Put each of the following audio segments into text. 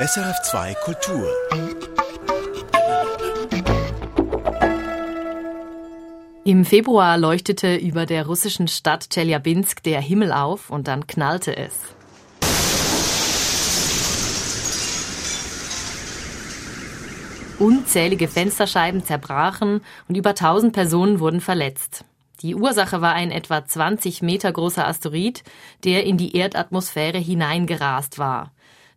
SRF2 Kultur. Im Februar leuchtete über der russischen Stadt Tscheljabinsk der Himmel auf und dann knallte es. Unzählige Fensterscheiben zerbrachen und über 1000 Personen wurden verletzt. Die Ursache war ein etwa 20 Meter großer Asteroid, der in die Erdatmosphäre hineingerast war.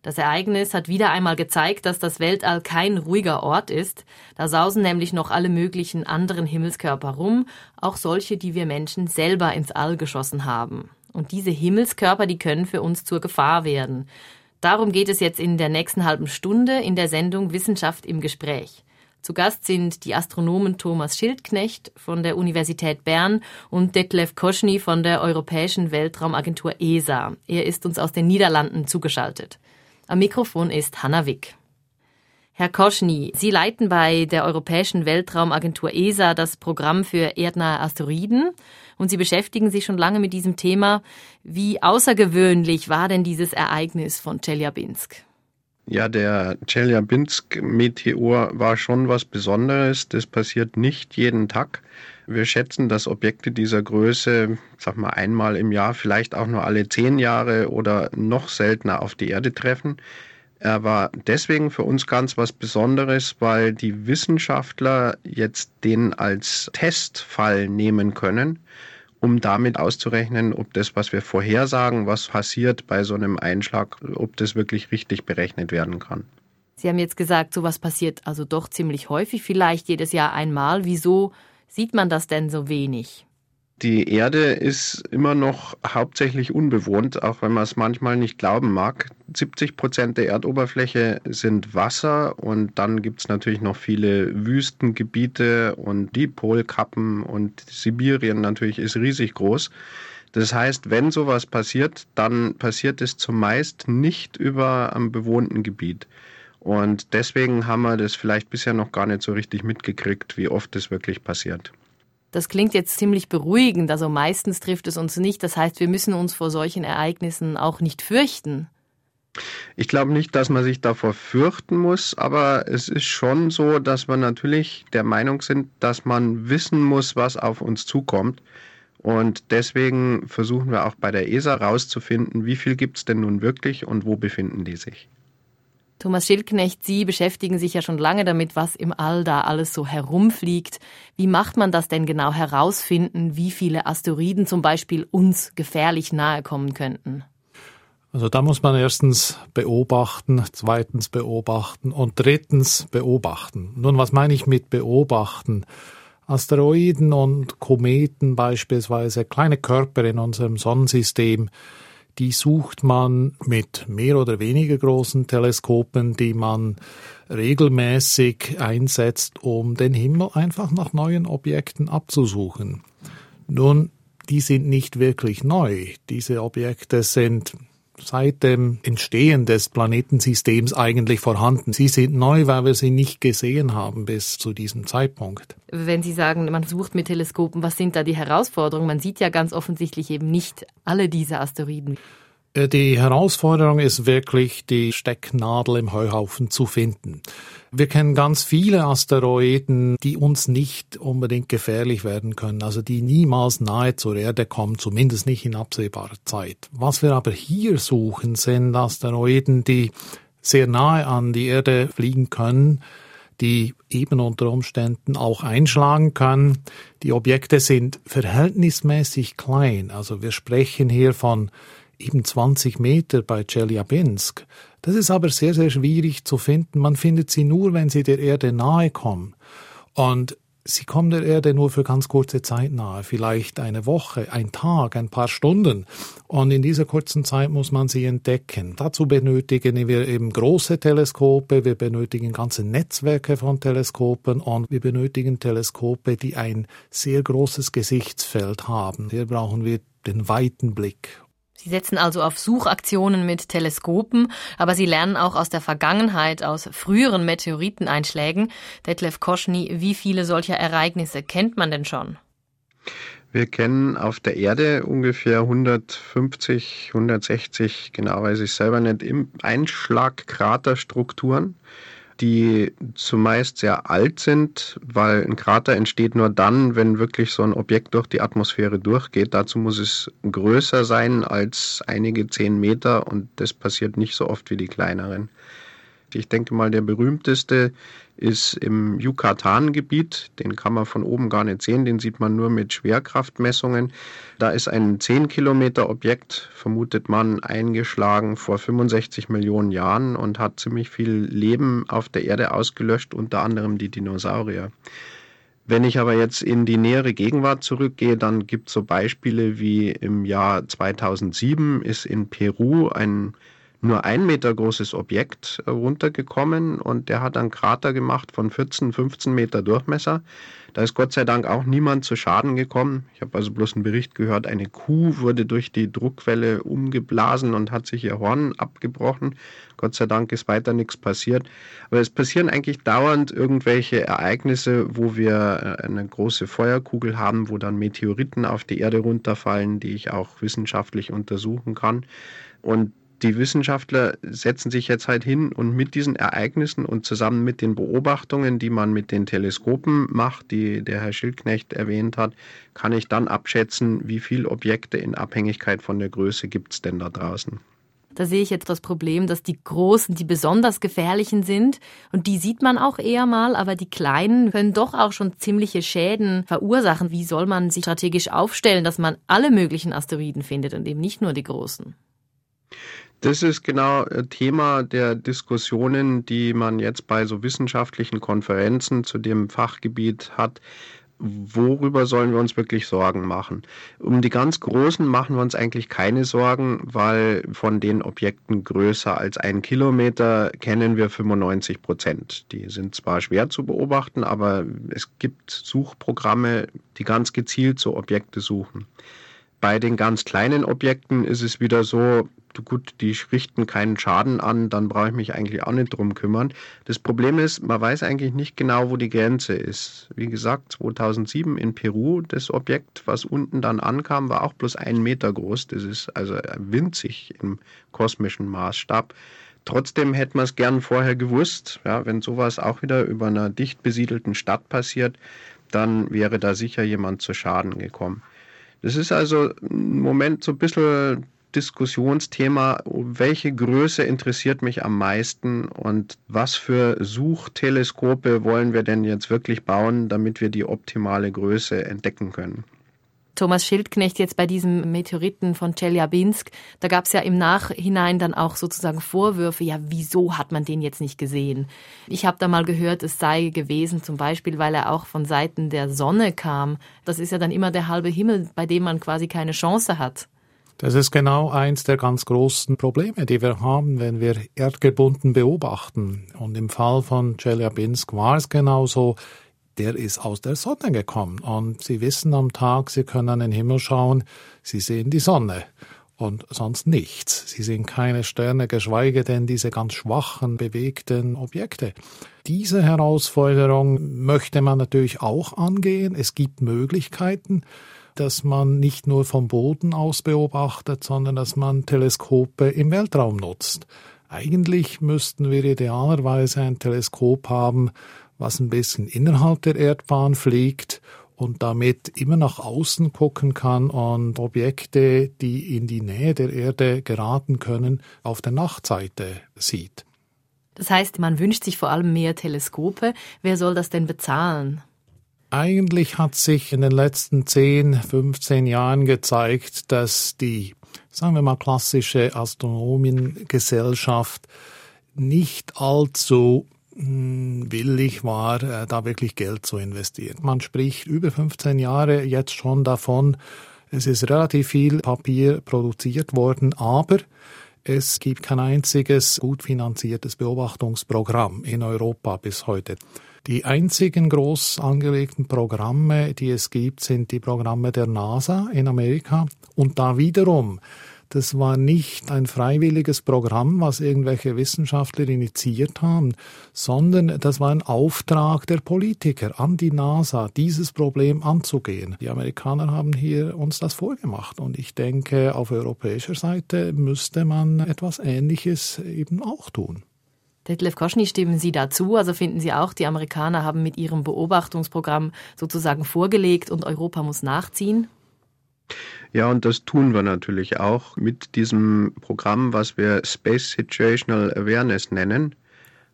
Das Ereignis hat wieder einmal gezeigt, dass das Weltall kein ruhiger Ort ist. Da sausen nämlich noch alle möglichen anderen Himmelskörper rum, auch solche, die wir Menschen selber ins All geschossen haben. Und diese Himmelskörper, die können für uns zur Gefahr werden. Darum geht es jetzt in der nächsten halben Stunde in der Sendung Wissenschaft im Gespräch. Zu Gast sind die Astronomen Thomas Schildknecht von der Universität Bern und Detlef Koschny von der Europäischen Weltraumagentur ESA. Er ist uns aus den Niederlanden zugeschaltet. Am Mikrofon ist Hanna Wick. Herr Koschny, Sie leiten bei der Europäischen Weltraumagentur ESA das Programm für erdnahe Asteroiden und Sie beschäftigen sich schon lange mit diesem Thema. Wie außergewöhnlich war denn dieses Ereignis von Chelyabinsk? Ja, der Chelyabinsk-Meteor war schon was Besonderes. Das passiert nicht jeden Tag. Wir schätzen, dass Objekte dieser Größe, sag mal, einmal im Jahr, vielleicht auch nur alle zehn Jahre oder noch seltener auf die Erde treffen. Er war deswegen für uns ganz was Besonderes, weil die Wissenschaftler jetzt den als Testfall nehmen können, um damit auszurechnen, ob das, was wir vorhersagen, was passiert bei so einem Einschlag, ob das wirklich richtig berechnet werden kann. Sie haben jetzt gesagt, sowas passiert also doch ziemlich häufig, vielleicht jedes Jahr einmal. Wieso sieht man das denn so wenig? Die Erde ist immer noch hauptsächlich unbewohnt, auch wenn man es manchmal nicht glauben mag. 70 Prozent der Erdoberfläche sind Wasser und dann gibt es natürlich noch viele Wüstengebiete und die Polkappen und Sibirien natürlich ist riesig groß. Das heißt, wenn sowas passiert, dann passiert es zumeist nicht über einem bewohnten Gebiet. Und deswegen haben wir das vielleicht bisher noch gar nicht so richtig mitgekriegt, wie oft das wirklich passiert. Das klingt jetzt ziemlich beruhigend, also meistens trifft es uns nicht. Das heißt, wir müssen uns vor solchen Ereignissen auch nicht fürchten. Ich glaube nicht, dass man sich davor fürchten muss, aber es ist schon so, dass wir natürlich der Meinung sind, dass man wissen muss, was auf uns zukommt. Und deswegen versuchen wir auch bei der ESA herauszufinden, wie viel gibt es denn nun wirklich und wo befinden die sich. Thomas Schildknecht, Sie beschäftigen sich ja schon lange damit, was im All da alles so herumfliegt. Wie macht man das denn genau herausfinden, wie viele Asteroiden zum Beispiel uns gefährlich nahe kommen könnten? Also da muss man erstens beobachten, zweitens beobachten und drittens beobachten. Nun, was meine ich mit beobachten? Asteroiden und Kometen beispielsweise, kleine Körper in unserem Sonnensystem, die sucht man mit mehr oder weniger großen Teleskopen, die man regelmäßig einsetzt, um den Himmel einfach nach neuen Objekten abzusuchen. Nun, die sind nicht wirklich neu. Diese Objekte sind seit dem Entstehen des Planetensystems eigentlich vorhanden. Sie sind neu, weil wir sie nicht gesehen haben bis zu diesem Zeitpunkt. Wenn Sie sagen, man sucht mit Teleskopen, was sind da die Herausforderungen? Man sieht ja ganz offensichtlich eben nicht alle diese Asteroiden. Äh, die Herausforderung ist wirklich, die Stecknadel im Heuhaufen zu finden. Wir kennen ganz viele Asteroiden, die uns nicht unbedingt gefährlich werden können, also die niemals nahe zur Erde kommen, zumindest nicht in absehbarer Zeit. Was wir aber hier suchen, sind Asteroiden, die sehr nahe an die Erde fliegen können, die eben unter Umständen auch einschlagen können. Die Objekte sind verhältnismäßig klein, also wir sprechen hier von eben 20 Meter bei Chelyabinsk. Das ist aber sehr, sehr schwierig zu finden. Man findet sie nur, wenn sie der Erde nahe kommen. Und sie kommen der Erde nur für ganz kurze Zeit nahe, vielleicht eine Woche, ein Tag, ein paar Stunden. Und in dieser kurzen Zeit muss man sie entdecken. Dazu benötigen wir eben große Teleskope, wir benötigen ganze Netzwerke von Teleskopen und wir benötigen Teleskope, die ein sehr großes Gesichtsfeld haben. Hier brauchen wir den weiten Blick. Sie setzen also auf Suchaktionen mit Teleskopen, aber Sie lernen auch aus der Vergangenheit, aus früheren Meteoriteneinschlägen. Detlef Koschny, wie viele solcher Ereignisse kennt man denn schon? Wir kennen auf der Erde ungefähr 150, 160, genau weiß ich selber nicht, im Einschlagkraterstrukturen, die zumeist sehr alt sind, weil ein Krater entsteht nur dann, wenn wirklich so ein Objekt durch die Atmosphäre durchgeht. Dazu muss es größer sein als einige zehn Meter und das passiert nicht so oft wie die kleineren. Ich denke mal, der berühmteste ist im Yucatan-Gebiet. Den kann man von oben gar nicht sehen, den sieht man nur mit Schwerkraftmessungen. Da ist ein 10 Kilometer Objekt, vermutet man, eingeschlagen vor 65 Millionen Jahren und hat ziemlich viel Leben auf der Erde ausgelöscht, unter anderem die Dinosaurier. Wenn ich aber jetzt in die nähere Gegenwart zurückgehe, dann gibt es so Beispiele wie im Jahr 2007 ist in Peru ein nur ein Meter großes Objekt äh, runtergekommen und der hat einen Krater gemacht von 14, 15 Meter Durchmesser. Da ist Gott sei Dank auch niemand zu Schaden gekommen. Ich habe also bloß einen Bericht gehört, eine Kuh wurde durch die Druckwelle umgeblasen und hat sich ihr Horn abgebrochen. Gott sei Dank ist weiter nichts passiert. Aber es passieren eigentlich dauernd irgendwelche Ereignisse, wo wir äh, eine große Feuerkugel haben, wo dann Meteoriten auf die Erde runterfallen, die ich auch wissenschaftlich untersuchen kann. Und die Wissenschaftler setzen sich jetzt halt hin und mit diesen Ereignissen und zusammen mit den Beobachtungen, die man mit den Teleskopen macht, die der Herr Schildknecht erwähnt hat, kann ich dann abschätzen, wie viele Objekte in Abhängigkeit von der Größe gibt es denn da draußen. Da sehe ich jetzt das Problem, dass die großen, die besonders gefährlichen sind und die sieht man auch eher mal, aber die kleinen können doch auch schon ziemliche Schäden verursachen. Wie soll man sich strategisch aufstellen, dass man alle möglichen Asteroiden findet und eben nicht nur die großen? Das ist genau äh, Thema der Diskussionen, die man jetzt bei so wissenschaftlichen Konferenzen zu dem Fachgebiet hat. Worüber sollen wir uns wirklich Sorgen machen? Um die ganz Großen machen wir uns eigentlich keine Sorgen, weil von den Objekten größer als ein Kilometer kennen wir 95 Prozent. Die sind zwar schwer zu beobachten, aber es gibt Suchprogramme, die ganz gezielt so Objekte suchen. Bei den ganz kleinen Objekten ist es wieder so, gut, die richten keinen Schaden an, dann brauche ich mich eigentlich auch nicht drum kümmern. Das Problem ist, man weiß eigentlich nicht genau, wo die Grenze ist. Wie gesagt, 2007 in Peru, das Objekt, was unten dann ankam, war auch bloß ein Meter groß. Das ist also winzig im kosmischen Maßstab. Trotzdem hätte man es gern vorher gewusst. Ja, wenn sowas auch wieder über einer dicht besiedelten Stadt passiert, dann wäre da sicher jemand zu Schaden gekommen. Das ist also im Moment so ein bisschen Diskussionsthema, welche Größe interessiert mich am meisten und was für Suchteleskope wollen wir denn jetzt wirklich bauen, damit wir die optimale Größe entdecken können. Thomas Schildknecht jetzt bei diesem Meteoriten von Chelyabinsk, da gab es ja im Nachhinein dann auch sozusagen Vorwürfe, ja, wieso hat man den jetzt nicht gesehen? Ich habe da mal gehört, es sei gewesen, zum Beispiel, weil er auch von Seiten der Sonne kam. Das ist ja dann immer der halbe Himmel, bei dem man quasi keine Chance hat. Das ist genau eins der ganz großen Probleme, die wir haben, wenn wir erdgebunden beobachten. Und im Fall von Chelyabinsk war es genauso. Der ist aus der Sonne gekommen. Und Sie wissen am Tag, Sie können an den Himmel schauen, Sie sehen die Sonne und sonst nichts. Sie sehen keine Sterne, geschweige denn diese ganz schwachen, bewegten Objekte. Diese Herausforderung möchte man natürlich auch angehen. Es gibt Möglichkeiten dass man nicht nur vom Boden aus beobachtet, sondern dass man Teleskope im Weltraum nutzt. Eigentlich müssten wir idealerweise ein Teleskop haben, was ein bisschen innerhalb der Erdbahn fliegt und damit immer nach außen gucken kann und Objekte, die in die Nähe der Erde geraten können, auf der Nachtseite sieht. Das heißt, man wünscht sich vor allem mehr Teleskope. Wer soll das denn bezahlen? Eigentlich hat sich in den letzten 10, 15 Jahren gezeigt, dass die, sagen wir mal, klassische Astronomiengesellschaft nicht allzu hm, willig war, äh, da wirklich Geld zu investieren. Man spricht über 15 Jahre jetzt schon davon, es ist relativ viel Papier produziert worden, aber es gibt kein einziges gut finanziertes Beobachtungsprogramm in Europa bis heute. Die einzigen groß angelegten Programme, die es gibt, sind die Programme der NASA in Amerika und da wiederum Das war nicht ein freiwilliges Programm, was irgendwelche Wissenschaftler initiiert haben, sondern das war ein Auftrag der Politiker an die NASA, dieses Problem anzugehen. Die Amerikaner haben hier uns das vorgemacht und ich denke, auf europäischer Seite müsste man etwas Ähnliches eben auch tun. Detlef Koschny, stimmen Sie dazu? Also finden Sie auch, die Amerikaner haben mit ihrem Beobachtungsprogramm sozusagen vorgelegt und Europa muss nachziehen? Ja, und das tun wir natürlich auch mit diesem Programm, was wir Space Situational Awareness nennen.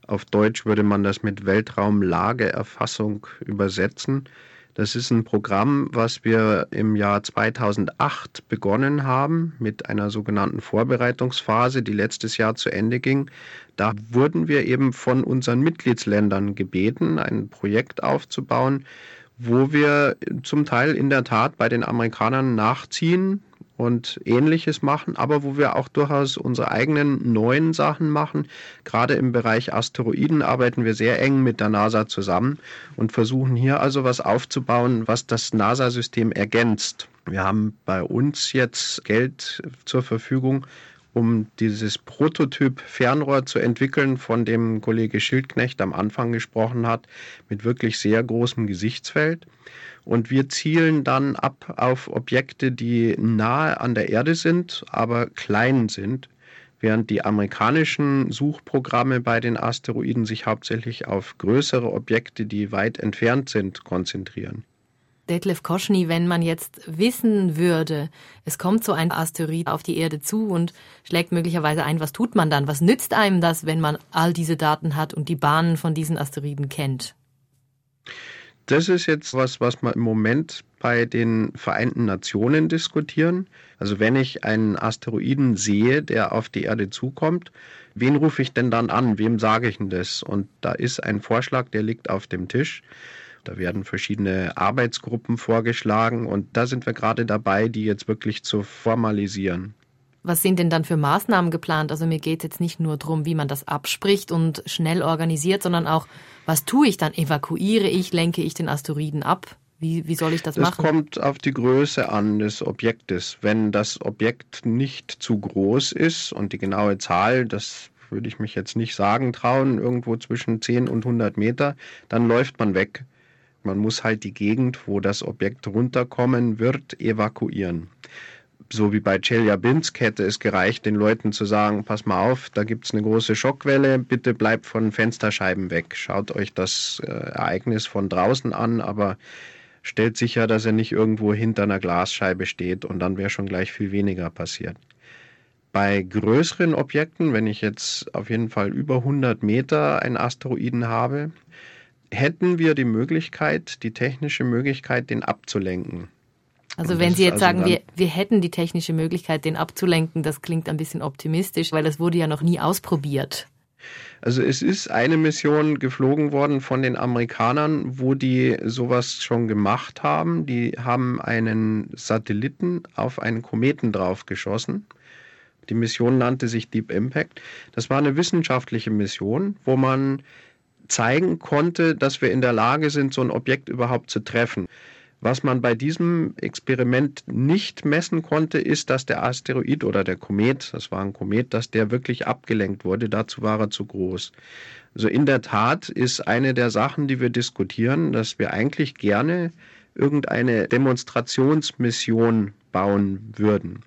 Auf Deutsch würde man das mit Weltraumlageerfassung übersetzen. Das ist ein Programm, was wir im Jahr 2008 begonnen haben mit einer sogenannten Vorbereitungsphase, die letztes Jahr zu Ende ging. Da wurden wir eben von unseren Mitgliedsländern gebeten, ein Projekt aufzubauen, wo wir zum Teil in der Tat bei den Amerikanern nachziehen, und ähnliches machen, aber wo wir auch durchaus unsere eigenen neuen Sachen machen. Gerade im Bereich Asteroiden arbeiten wir sehr eng mit der NASA zusammen und versuchen hier also was aufzubauen, was das NASA-System ergänzt. Wir haben bei uns jetzt Geld zur Verfügung, um dieses Prototyp Fernrohr zu entwickeln, von dem Kollege Schildknecht am Anfang gesprochen hat, mit wirklich sehr großem Gesichtsfeld. Und wir zielen dann ab auf Objekte, die nahe an der Erde sind, aber klein sind, während die amerikanischen Suchprogramme bei den Asteroiden sich hauptsächlich auf größere Objekte, die weit entfernt sind, konzentrieren. Detlef Koschny, wenn man jetzt wissen würde, es kommt so ein Asteroid auf die Erde zu und schlägt möglicherweise ein, was tut man dann? Was nützt einem das, wenn man all diese Daten hat und die Bahnen von diesen Asteroiden kennt? Das ist jetzt was, was wir im Moment bei den Vereinten Nationen diskutieren. Also wenn ich einen Asteroiden sehe, der auf die Erde zukommt, wen rufe ich denn dann an? Wem sage ich denn das? Und da ist ein Vorschlag, der liegt auf dem Tisch. Da werden verschiedene Arbeitsgruppen vorgeschlagen und da sind wir gerade dabei, die jetzt wirklich zu formalisieren. Was sind denn dann für Maßnahmen geplant? Also mir geht es jetzt nicht nur darum, wie man das abspricht und schnell organisiert, sondern auch, was tue ich dann? Evakuiere ich, lenke ich den Asteroiden ab? Wie, wie soll ich das, das machen? Es kommt auf die Größe an des Objektes. Wenn das Objekt nicht zu groß ist und die genaue Zahl, das würde ich mich jetzt nicht sagen trauen, irgendwo zwischen 10 und 100 Meter, dann läuft man weg. Man muss halt die Gegend, wo das Objekt runterkommen wird, evakuieren so wie bei Chelyabinsk hätte es gereicht, den Leuten zu sagen, pass mal auf, da gibt es eine große Schockwelle, bitte bleibt von Fensterscheiben weg. Schaut euch das äh, Ereignis von draußen an, aber stellt sicher, dass er nicht irgendwo hinter einer Glasscheibe steht und dann wäre schon gleich viel weniger passiert. Bei größeren Objekten, wenn ich jetzt auf jeden Fall über 100 Meter einen Asteroiden habe, hätten wir die Möglichkeit, die technische Möglichkeit, den abzulenken. Also wenn Sie jetzt also sagen, wir, wir hätten die technische Möglichkeit, den abzulenken, das klingt ein bisschen optimistisch, weil das wurde ja noch nie ausprobiert. Also es ist eine Mission geflogen worden von den Amerikanern, wo die sowas schon gemacht haben. Die haben einen Satelliten auf einen Kometen draufgeschossen. Die Mission nannte sich Deep Impact. Das war eine wissenschaftliche Mission, wo man zeigen konnte, dass wir in der Lage sind, so ein Objekt überhaupt zu treffen. Was man bei diesem Experiment nicht messen konnte, ist, dass der Asteroid oder der Komet, das war ein Komet, dass der wirklich abgelenkt wurde. Dazu war er zu groß. Also in der Tat ist eine der Sachen, die wir diskutieren, dass wir eigentlich gerne irgendeine Demonstrationsmission bauen würden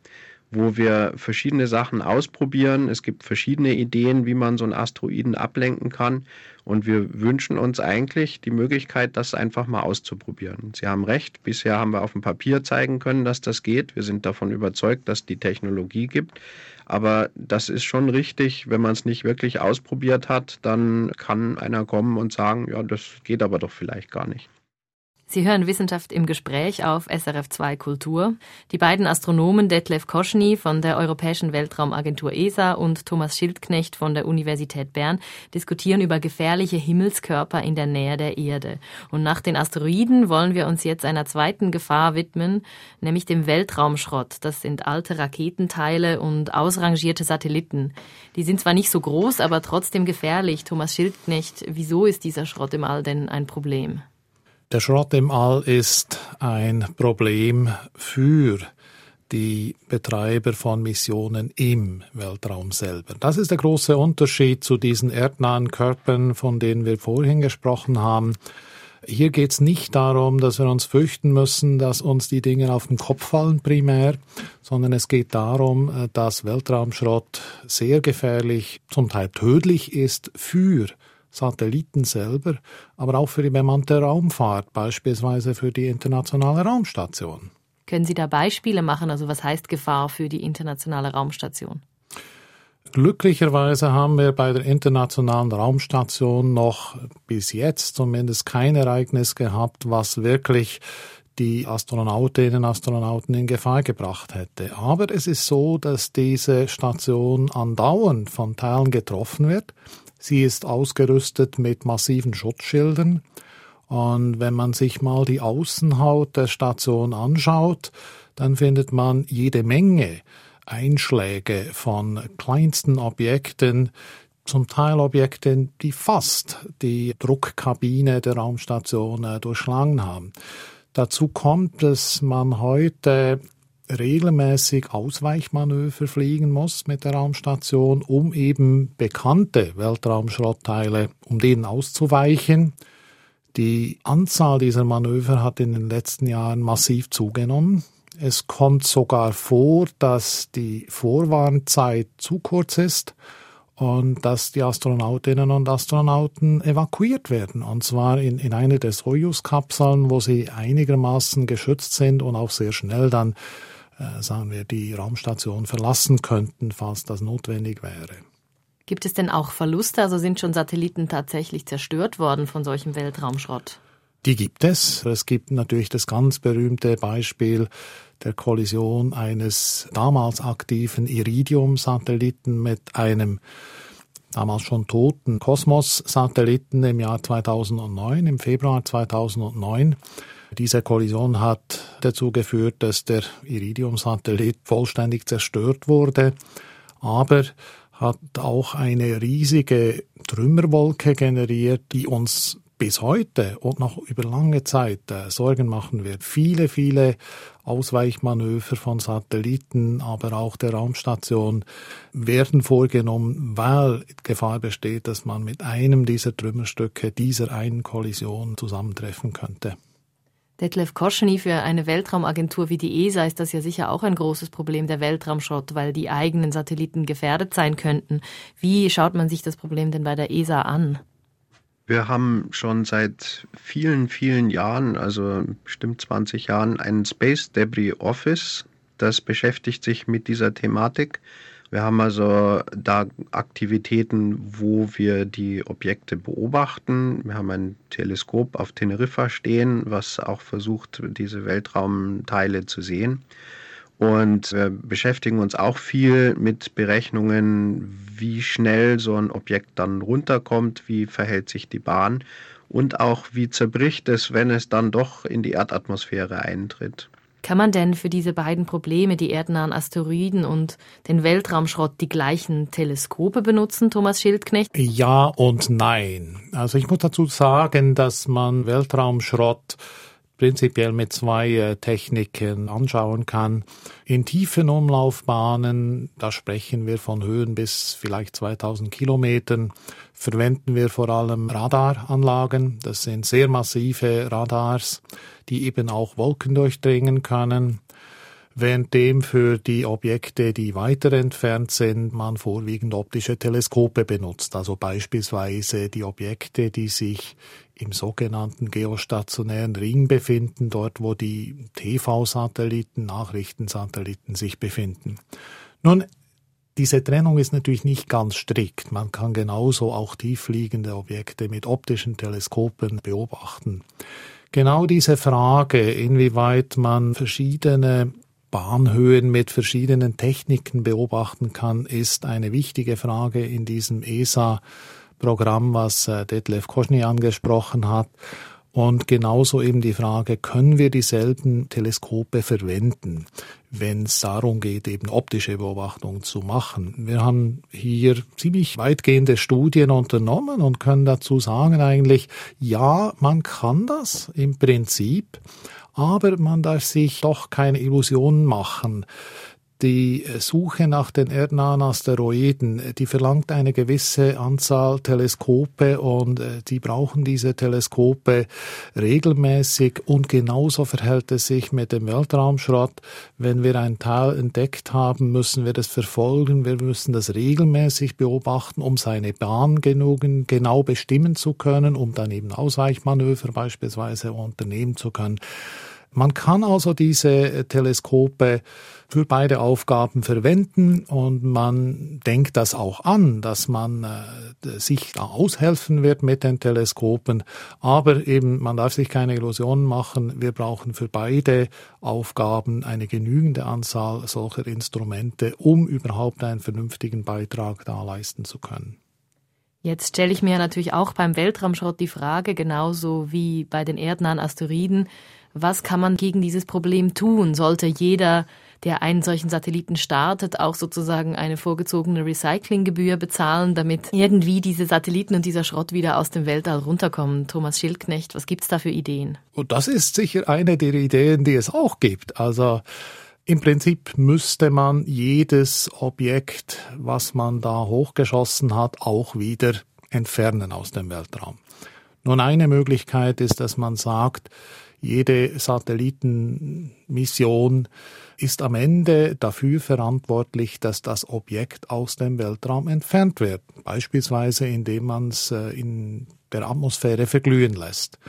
wo wir verschiedene Sachen ausprobieren. Es gibt verschiedene Ideen, wie man so einen Asteroiden ablenken kann. Und wir wünschen uns eigentlich die Möglichkeit, das einfach mal auszuprobieren. Sie haben recht, bisher haben wir auf dem Papier zeigen können, dass das geht. Wir sind davon überzeugt, dass die Technologie gibt. Aber das ist schon richtig, wenn man es nicht wirklich ausprobiert hat, dann kann einer kommen und sagen, ja, das geht aber doch vielleicht gar nicht. Sie hören Wissenschaft im Gespräch auf SRF2 Kultur. Die beiden Astronomen Detlef Koschny von der Europäischen Weltraumagentur ESA und Thomas Schildknecht von der Universität Bern diskutieren über gefährliche Himmelskörper in der Nähe der Erde. Und nach den Asteroiden wollen wir uns jetzt einer zweiten Gefahr widmen, nämlich dem Weltraumschrott. Das sind alte Raketenteile und ausrangierte Satelliten. Die sind zwar nicht so groß, aber trotzdem gefährlich. Thomas Schildknecht, wieso ist dieser Schrott im All denn ein Problem? Der Schrott im All ist ein Problem für die Betreiber von Missionen im Weltraum selber. Das ist der große Unterschied zu diesen erdnahen Körpern, von denen wir vorhin gesprochen haben. Hier geht es nicht darum, dass wir uns fürchten müssen, dass uns die Dinge auf den Kopf fallen primär, sondern es geht darum, äh, dass Weltraumschrott sehr gefährlich, zum Teil tödlich ist für Satelliten selber, aber auch für die bemannte Raumfahrt, beispielsweise für die internationale Raumstation. Können Sie da Beispiele machen? Also was heißt Gefahr für die internationale Raumstation? Glücklicherweise haben wir bei der internationalen Raumstation noch bis jetzt zumindest kein Ereignis gehabt, was wirklich die Astronautinnen und Astronauten in Gefahr gebracht hätte. Aber es ist so, dass diese Station andauernd von Teilen getroffen wird. Sie ist ausgerüstet mit massiven Schutzschildern. Und wenn man sich mal die Außenhaut der Station anschaut, dann findet man jede Menge Einschläge von kleinsten Objekten, zum Teil Objekte, die fast die Druckkabine der Raumstation äh, durchschlagen haben. Dazu kommt, dass man heute regelmäßig Ausweichmanöver fliegen muss mit der Raumstation, um eben bekannte Weltraumschrottteile, um denen auszuweichen. Die Anzahl dieser Manöver hat in den letzten Jahren massiv zugenommen. Es kommt sogar vor, dass die Vorwarnzeit zu kurz ist und dass die Astronautinnen und Astronauten evakuiert werden. Und zwar in, in eine der Soyuz-Kapseln, wo sie einigermaßen geschützt sind und auch sehr schnell dann, sagen wir, die Raumstation verlassen könnten, falls das notwendig wäre. Gibt es denn auch Verluste? Also sind schon Satelliten tatsächlich zerstört worden von solchem Weltraumschrott? Die gibt es. Es gibt natürlich das ganz berühmte Beispiel der Kollision eines damals aktiven Iridium-Satelliten mit einem damals schon toten Kosmos-Satelliten im Jahr 2009, im Februar 2009. Diese Kollision hat dazu geführt, dass der Iridium-Satellit vollständig zerstört wurde, aber hat auch eine riesige Trümmerwolke generiert, die uns bis heute und noch über lange Zeit äh, Sorgen machen wird. Viele, viele Ausweichmanöver von Satelliten, aber auch der Raumstation werden vorgenommen, weil Gefahr besteht, dass man mit einem dieser Trümmerstücke dieser einen Kollision zusammentreffen könnte. Detlef Koschny, für eine Weltraumagentur wie die ESA ist das ja sicher auch ein großes Problem, der Weltraumschrott, weil die eigenen Satelliten gefährdet sein könnten. Wie schaut man sich das Problem denn bei der ESA an? Wir haben schon seit vielen, vielen Jahren, also bestimmt 20 Jahren, ein Space Debris Office, das beschäftigt sich mit dieser Thematik. Wir haben also da Aktivitäten, wo wir die Objekte beobachten. Wir haben ein Teleskop auf Teneriffa stehen, was auch versucht, diese Weltraumteile zu sehen. Und wir beschäftigen uns auch viel mit Berechnungen, wie schnell so ein Objekt dann runterkommt, wie verhält sich die Bahn und auch wie zerbricht es, wenn es dann doch in die Erdatmosphäre eintritt. Kann man denn für diese beiden Probleme, die erdnahen Asteroiden und den Weltraumschrott, die gleichen Teleskope benutzen, Thomas Schildknecht? Ja und nein. Also ich muss dazu sagen, dass man Weltraumschrott prinzipiell mit zwei äh, Techniken anschauen kann. In tiefen Umlaufbahnen, da sprechen wir von Höhen bis vielleicht 2000 Kilometern, verwenden wir vor allem Radaranlagen. Das sind sehr massive Radars, die eben auch Wolken durchdringen können währenddem für die Objekte, die weiter entfernt sind, man vorwiegend optische Teleskope benutzt, also beispielsweise die Objekte, die sich im sogenannten geostationären Ring befinden, dort wo die TV-Satelliten, Nachrichtensatelliten sich befinden. Nun, diese Trennung ist natürlich nicht ganz strikt. Man kann genauso auch tiefliegende Objekte mit optischen Teleskopen beobachten. Genau diese Frage, inwieweit man verschiedene Bahnhöhen mit verschiedenen Techniken beobachten kann, ist eine wichtige Frage in diesem ESA-Programm, was äh, Detlef Koschny angesprochen hat. Und genauso eben die Frage, können wir dieselben Teleskope verwenden, wenn es darum geht, eben optische Beobachtungen zu machen. Wir haben hier ziemlich weitgehende Studien unternommen und können dazu sagen eigentlich, ja, man kann das im Prinzip, Aber man darf sich doch keine Illusionen machen die Suche nach den erdnahen Asteroiden, die verlangt eine gewisse Anzahl Teleskope und äh, die brauchen diese Teleskope regelmäßig und genauso verhält es sich mit dem Weltraumschrott. Wenn wir ein Teil entdeckt haben, müssen wir das verfolgen, wir müssen das regelmäßig beobachten, um seine Bahn genügend genau bestimmen zu können, um dann eben Ausweichmanöver beispielsweise unternehmen zu können. Man kann also diese Teleskope für beide Aufgaben verwenden und man denkt das auch an, dass man äh, sich da aushelfen wird mit den Teleskopen. Aber eben, man darf sich keine Illusionen machen. Wir brauchen für beide Aufgaben eine genügende Anzahl solcher Instrumente, um überhaupt einen vernünftigen Beitrag da leisten zu können. Jetzt stelle ich mir natürlich auch beim Weltraumschrott die Frage, genauso wie bei den erdnahen Asteroiden, was kann man gegen dieses Problem tun? Sollte jeder der einen solchen Satelliten startet, auch sozusagen eine vorgezogene Recyclinggebühr bezahlen, damit irgendwie diese Satelliten und dieser Schrott wieder aus dem Weltall runterkommen. Thomas Schildknecht, was gibt's da für Ideen? Und das ist sicher eine der Ideen, die es auch gibt. Also im Prinzip müsste man jedes Objekt, was man da hochgeschossen hat, auch wieder entfernen aus dem Weltraum. Nun eine Möglichkeit ist, dass man sagt, jede Satellitenmission ist am Ende dafür verantwortlich, dass das Objekt aus dem Weltraum entfernt wird, beispielsweise indem man es äh, in der Atmosphäre verglühen lässt.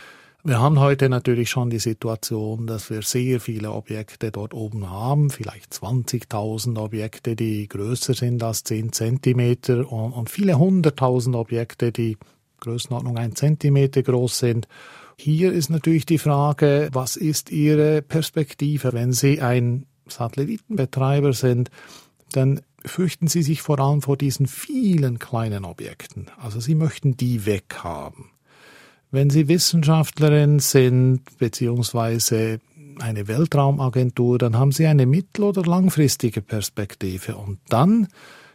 Wir haben heute natürlich schon die Situation, dass wir sehr viele Objekte dort oben haben, vielleicht 20.000 Objekte, die größer sind als 10 Zentimeter und, viele hunderttausend Objekte, die Größenordnung 1 Zentimeter groß sind. Hier ist natürlich die Frage, was ist Ihre Perspektive, wenn Sie ein Satellitenbetreiber sind, dann fürchten Sie sich vor allem vor diesen vielen kleinen Objekten. Also Sie möchten die weghaben. Wenn Sie Wissenschaftlerin sind, beziehungsweise eine Weltraumagentur, dann haben Sie eine mittel- oder langfristige Perspektive. Und dann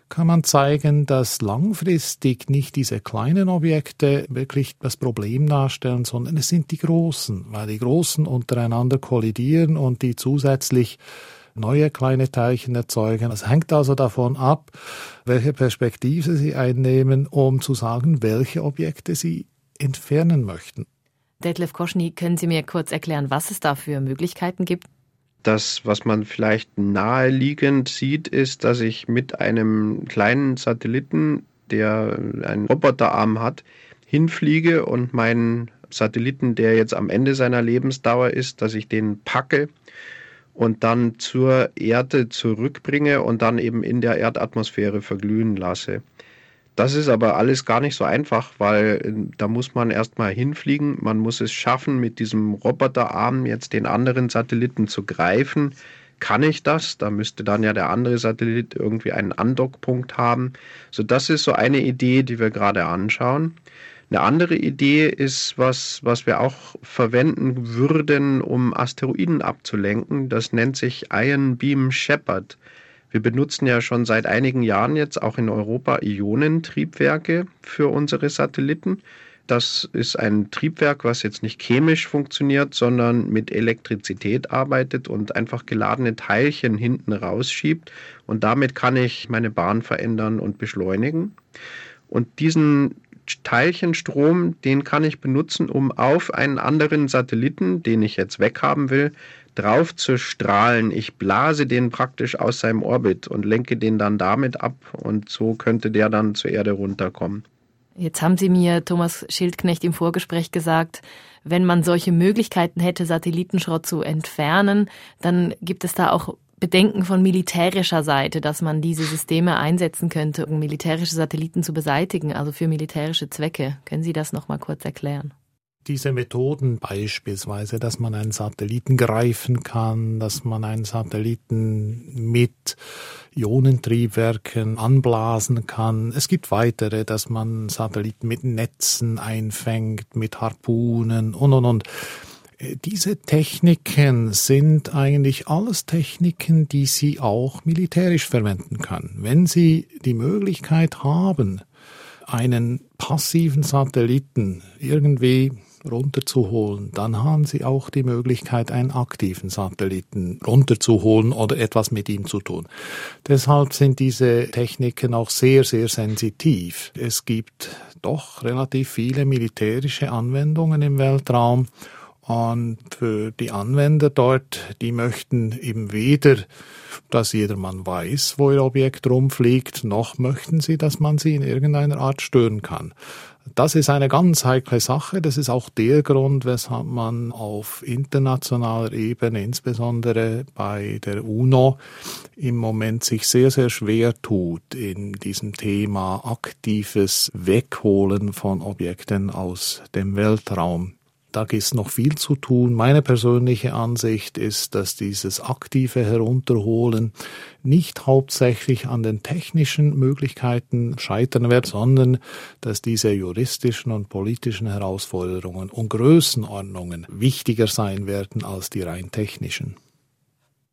kann man zeigen, dass langfristig nicht diese kleinen Objekte wirklich das Problem darstellen, sondern es sind die großen, weil die großen untereinander kollidieren und die zusätzlich neue kleine Teilchen erzeugen. Es hängt also davon ab, welche Perspektive Sie einnehmen, um zu sagen, welche Objekte Sie entfernen möchten. Detlef Koschny, können Sie mir kurz erklären, was es da für Möglichkeiten gibt? Das, was man vielleicht naheliegend sieht, ist, dass ich mit einem kleinen Satelliten, der einen Roboterarm hat, hinfliege und meinen Satelliten, der jetzt am Ende seiner Lebensdauer ist, dass ich den packe und dann zur Erde zurückbringe und dann eben in der Erdatmosphäre verglühen lasse. Das ist aber alles gar nicht so einfach, weil äh, da muss man erstmal hinfliegen. Man muss es schaffen, mit diesem Roboterarm jetzt den anderen Satelliten zu greifen. Kann ich das? Da müsste dann ja der andere Satellit irgendwie einen Andockpunkt haben. So, das ist so eine Idee, die wir gerade anschauen. Eine andere Idee ist, was, was wir auch verwenden würden, um Asteroiden abzulenken. Das nennt sich Iron Beam Shepherd. Wir benutzen ja schon seit einigen Jahren jetzt auch in Europa Ionentriebwerke für unsere Satelliten. Das ist ein Triebwerk, was jetzt nicht chemisch funktioniert, sondern mit Elektrizität arbeitet und einfach geladene Teilchen hinten rausschiebt. Und damit kann ich meine Bahn verändern und beschleunigen. Und diesen Teilchenstrom, den kann ich benutzen, um auf einen anderen Satelliten, den ich jetzt weghaben will, drauf zu strahlen. Ich blase den praktisch aus seinem Orbit und lenke den dann damit ab und so könnte der dann zur Erde runterkommen. Jetzt haben Sie mir, Thomas Schildknecht, im Vorgespräch gesagt, wenn man solche Möglichkeiten hätte, Satellitenschrott zu entfernen, dann gibt es da auch Bedenken von militärischer Seite, dass man diese Systeme einsetzen könnte, um militärische Satelliten zu beseitigen, also für militärische Zwecke. Können Sie das noch mal kurz erklären? Diese Methoden beispielsweise, dass man einen Satelliten greifen kann, dass man einen Satelliten mit Ionentriebwerken anblasen kann. Es gibt weitere, dass man Satelliten mit Netzen einfängt, mit Harpunen und und und. Diese Techniken sind eigentlich alles Techniken, die Sie auch militärisch verwenden können. Wenn Sie die Möglichkeit haben, einen passiven Satelliten irgendwie runterzuholen, dann haben Sie auch die Möglichkeit, einen aktiven Satelliten runterzuholen oder etwas mit ihm zu tun. Deshalb sind diese Techniken auch sehr, sehr sensitiv. Es gibt doch relativ viele militärische Anwendungen im Weltraum und für die Anwender dort, die möchten eben weder, dass jedermann weiß, wo ihr Objekt rumfliegt, noch möchten sie, dass man sie in irgendeiner Art stören kann. Das ist eine ganz heikle Sache. Das ist auch der Grund, weshalb man auf internationaler Ebene, insbesondere bei der UNO, im Moment sich sehr, sehr schwer tut in diesem Thema aktives Wegholen von Objekten aus dem Weltraum. Da ist noch viel zu tun. Meine persönliche Ansicht ist, dass dieses aktive Herunterholen nicht hauptsächlich an den technischen Möglichkeiten scheitern wird, sondern dass diese juristischen und politischen Herausforderungen und Größenordnungen wichtiger sein werden als die rein technischen.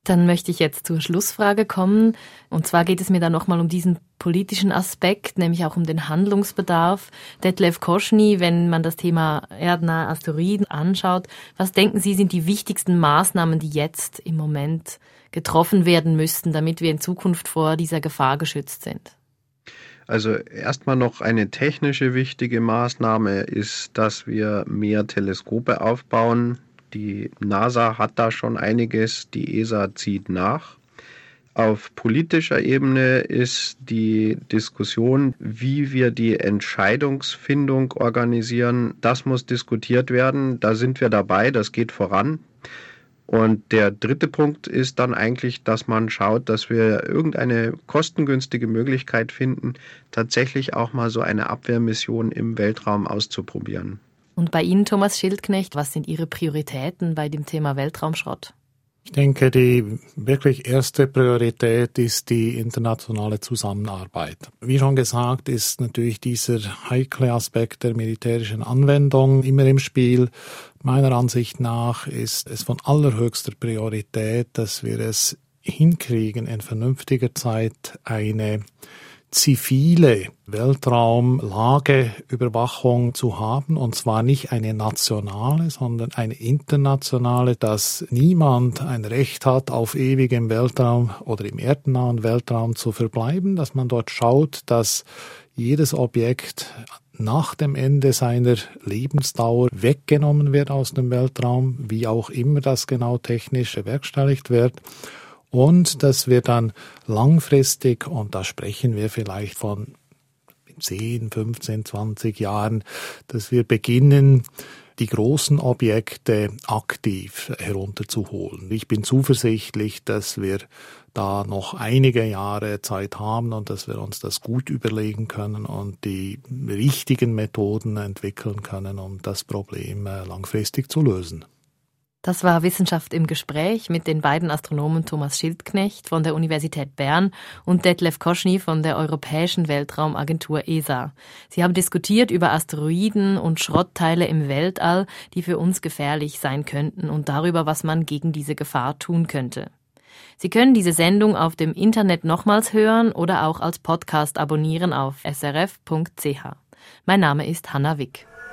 Dann möchte ich jetzt zur Schlussfrage kommen. Und zwar geht es mir dann nochmal um diesen politischen Aspekt, nämlich auch um den Handlungsbedarf. Detlef Koschny, wenn man das Thema erdnahe Asteroiden anschaut, was denken Sie sind die wichtigsten Maßnahmen, die jetzt im Moment getroffen werden müssten, damit wir in Zukunft vor dieser Gefahr geschützt sind? Also erstmal noch eine technische wichtige Maßnahme ist, dass wir mehr Teleskope aufbauen, die NASA hat da schon einiges, die ESA zieht nach. Auf politischer Ebene ist die Diskussion, wie wir die Entscheidungsfindung organisieren, das muss diskutiert werden. Da sind wir dabei, das geht voran. Und der dritte Punkt ist dann eigentlich, dass man schaut, dass wir irgendeine kostengünstige Möglichkeit finden, tatsächlich auch mal so eine Abwehrmission im Weltraum auszuprobieren. Und bei Ihnen, Thomas Schildknecht, was sind Ihre Prioritäten bei dem Thema Weltraumschrott? Ich denke, die wirklich erste Priorität ist die internationale Zusammenarbeit. Wie schon gesagt, ist natürlich dieser heikle Aspekt der militärischen Anwendung immer im Spiel. Meiner Ansicht nach ist es von allerhöchster Priorität, dass wir es hinkriegen, in vernünftiger Zeit eine zivile Weltraumlageüberwachung zu haben, und zwar nicht eine nationale, sondern eine internationale, dass niemand ein Recht hat, auf ewigem Weltraum oder im erdnahen Weltraum zu verbleiben, dass man dort schaut, dass jedes Objekt nach dem Ende seiner Lebensdauer weggenommen wird aus dem Weltraum, wie auch immer das genau technisch bewerkstelligt wird und dass wir dann langfristig, und da sprechen wir vielleicht von 10, 15, 20 Jahren, dass wir beginnen, die großen Objekte aktiv herunterzuholen. Ich bin zuversichtlich, dass wir da noch einige Jahre Zeit haben und dass wir uns das gut überlegen können und die richtigen Methoden entwickeln können, um das Problem äh, langfristig zu lösen. Das war Wissenschaft im Gespräch mit den beiden Astronomen Thomas Schildknecht von der Universität Bern und Detlef Koschny von der Europäischen Weltraumagentur ESA. Sie haben diskutiert über Asteroiden und Schrottteile im Weltall, die für uns gefährlich sein könnten und darüber, was man gegen diese Gefahr tun könnte. Sie können diese Sendung auf dem Internet nochmals hören oder auch als Podcast abonnieren auf srf.ch. Mein Name ist Hanna Wick.